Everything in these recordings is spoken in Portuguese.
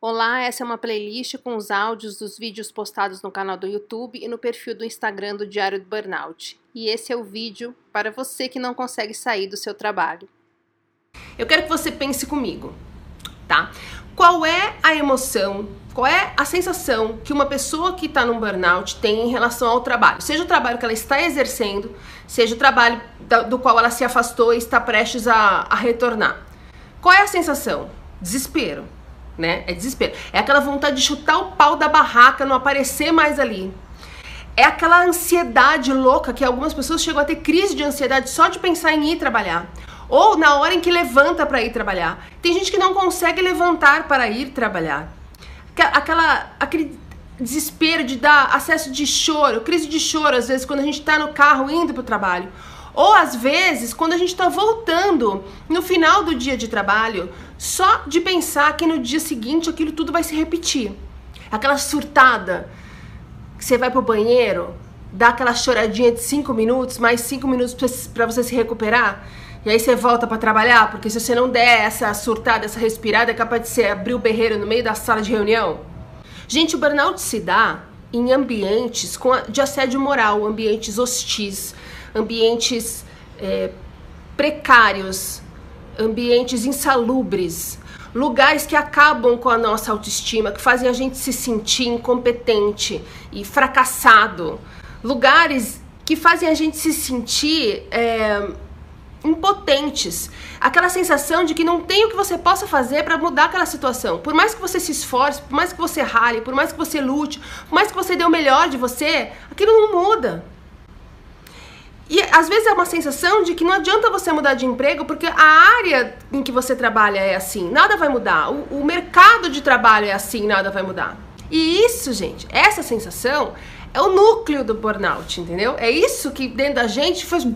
Olá, essa é uma playlist com os áudios dos vídeos postados no canal do YouTube e no perfil do Instagram do Diário do Burnout. E esse é o vídeo para você que não consegue sair do seu trabalho. Eu quero que você pense comigo, tá? Qual é a emoção, qual é a sensação que uma pessoa que está num burnout tem em relação ao trabalho? Seja o trabalho que ela está exercendo, seja o trabalho do qual ela se afastou e está prestes a, a retornar. Qual é a sensação? Desespero né? É desespero. É aquela vontade de chutar o pau da barraca, não aparecer mais ali. É aquela ansiedade louca que algumas pessoas chegam a ter crise de ansiedade só de pensar em ir trabalhar. Ou na hora em que levanta para ir trabalhar. Tem gente que não consegue levantar para ir trabalhar. Aquela, aquele desespero de dar acesso de choro, crise de choro, às vezes, quando a gente está no carro indo para o trabalho. Ou às vezes, quando a gente está voltando no final do dia de trabalho, só de pensar que no dia seguinte aquilo tudo vai se repetir. Aquela surtada que você vai pro banheiro, dá aquela choradinha de cinco minutos, mais cinco minutos para você se recuperar. E aí você volta para trabalhar, porque se você não der essa surtada, essa respirada, é capaz de você abrir o berreiro no meio da sala de reunião. Gente, o burnout se dá em ambientes de assédio moral, ambientes hostis, ambientes é, precários, ambientes insalubres, lugares que acabam com a nossa autoestima, que fazem a gente se sentir incompetente e fracassado, lugares que fazem a gente se sentir é, impotentes, aquela sensação de que não tem o que você possa fazer para mudar aquela situação. Por mais que você se esforce, por mais que você rale, por mais que você lute, por mais que você dê o melhor de você, aquilo não muda. E às vezes é uma sensação de que não adianta você mudar de emprego porque a área em que você trabalha é assim, nada vai mudar. O, o mercado de trabalho é assim, nada vai mudar. E isso, gente, essa sensação é o núcleo do burnout, entendeu? É isso que dentro da gente faz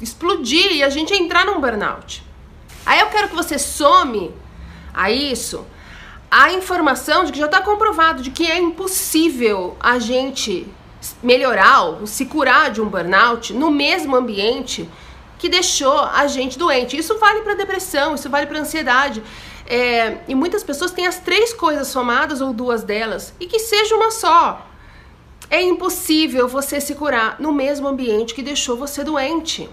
explodir e a gente entrar num burnout. Aí eu quero que você some a isso a informação de que já está comprovado de que é impossível a gente melhorar ou se curar de um burnout no mesmo ambiente que deixou a gente doente. Isso vale para depressão, isso vale para ansiedade. É, e muitas pessoas têm as três coisas somadas ou duas delas e que seja uma só. É impossível você se curar no mesmo ambiente que deixou você doente.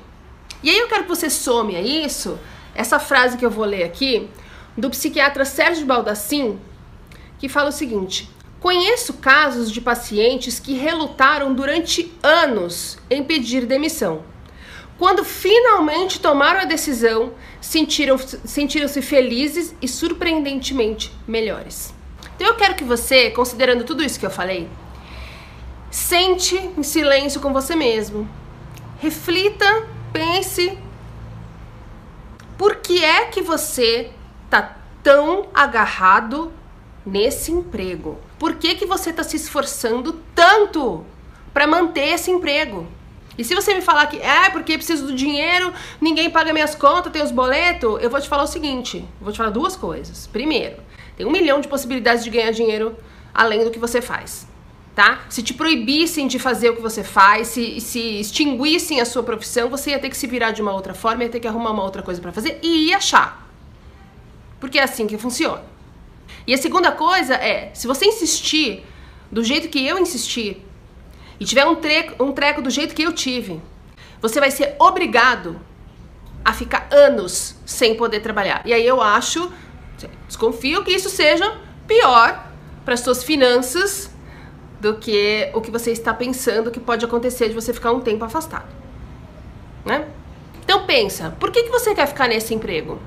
E aí eu quero que você some a isso, essa frase que eu vou ler aqui, do psiquiatra Sérgio Baldassin, que fala o seguinte: Conheço casos de pacientes que relutaram durante anos em pedir demissão. Quando finalmente tomaram a decisão, sentiram-se sentiram felizes e surpreendentemente melhores. Então eu quero que você, considerando tudo isso que eu falei, sente em silêncio com você mesmo. Reflita, pense. Por que é que você tá tão agarrado nesse emprego? Por que, que você está se esforçando tanto para manter esse emprego? E se você me falar que é porque preciso do dinheiro, ninguém paga minhas contas, tem os boletos, eu vou te falar o seguinte: vou te falar duas coisas. Primeiro, tem um milhão de possibilidades de ganhar dinheiro além do que você faz. Tá? Se te proibissem de fazer o que você faz, se, se extinguissem a sua profissão, você ia ter que se virar de uma outra forma, ia ter que arrumar uma outra coisa para fazer e ia achar. Porque é assim que funciona. E a segunda coisa é, se você insistir do jeito que eu insisti e tiver um treco, um treco do jeito que eu tive, você vai ser obrigado a ficar anos sem poder trabalhar. E aí eu acho, desconfio que isso seja pior para as suas finanças do que o que você está pensando que pode acontecer de você ficar um tempo afastado, né? Então pensa, por que, que você quer ficar nesse emprego?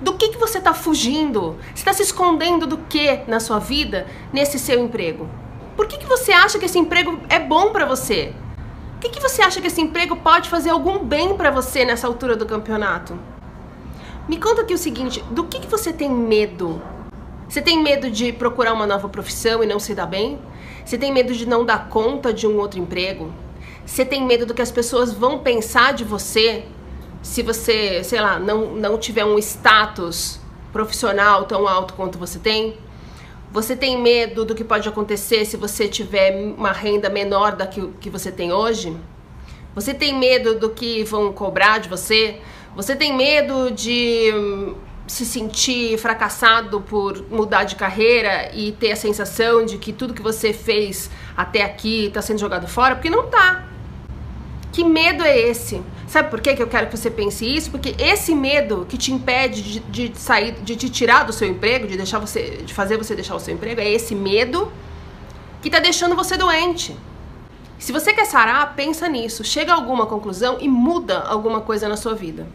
Do que, que você está fugindo? Você está se escondendo do que na sua vida nesse seu emprego? Por que, que você acha que esse emprego é bom para você? O que, que você acha que esse emprego pode fazer algum bem para você nessa altura do campeonato? Me conta aqui o seguinte: do que, que você tem medo? Você tem medo de procurar uma nova profissão e não se dar bem? Você tem medo de não dar conta de um outro emprego? Você tem medo do que as pessoas vão pensar de você se você, sei lá, não, não tiver um status profissional tão alto quanto você tem? Você tem medo do que pode acontecer se você tiver uma renda menor da que, que você tem hoje? Você tem medo do que vão cobrar de você? Você tem medo de se sentir fracassado por mudar de carreira e ter a sensação de que tudo que você fez até aqui está sendo jogado fora, porque não tá. Que medo é esse? Sabe por que eu quero que você pense isso? Porque esse medo que te impede de, de, sair, de te tirar do seu emprego, de deixar você, de fazer você deixar o seu emprego, é esse medo que tá deixando você doente. Se você quer sarar, pensa nisso, chega a alguma conclusão e muda alguma coisa na sua vida.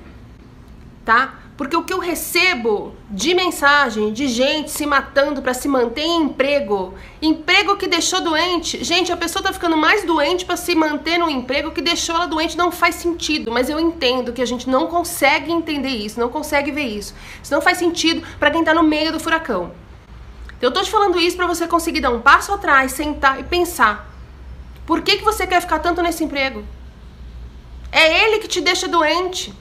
Tá? Porque o que eu recebo de mensagem de gente se matando para se manter em emprego, emprego que deixou doente. Gente, a pessoa tá ficando mais doente para se manter no emprego que deixou ela doente. Não faz sentido, mas eu entendo que a gente não consegue entender isso, não consegue ver isso. Isso não faz sentido para quem tá no meio do furacão. Eu tô te falando isso para você conseguir dar um passo atrás, sentar e pensar. Por que, que você quer ficar tanto nesse emprego? É ele que te deixa doente.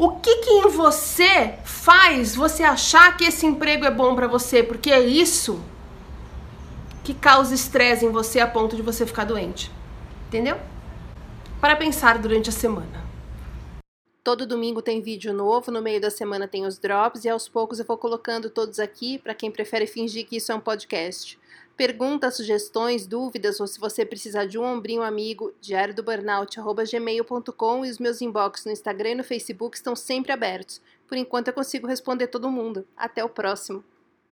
O que que em você faz você achar que esse emprego é bom para você? Porque é isso que causa estresse em você a ponto de você ficar doente. Entendeu? Para pensar durante a semana. Todo domingo tem vídeo novo, no meio da semana tem os drops e aos poucos eu vou colocando todos aqui para quem prefere fingir que isso é um podcast. Perguntas, sugestões, dúvidas ou se você precisar de um ombrinho amigo, diário do burnout@gmail.com e os meus inbox no Instagram e no Facebook estão sempre abertos. Por enquanto eu consigo responder todo mundo. Até o próximo.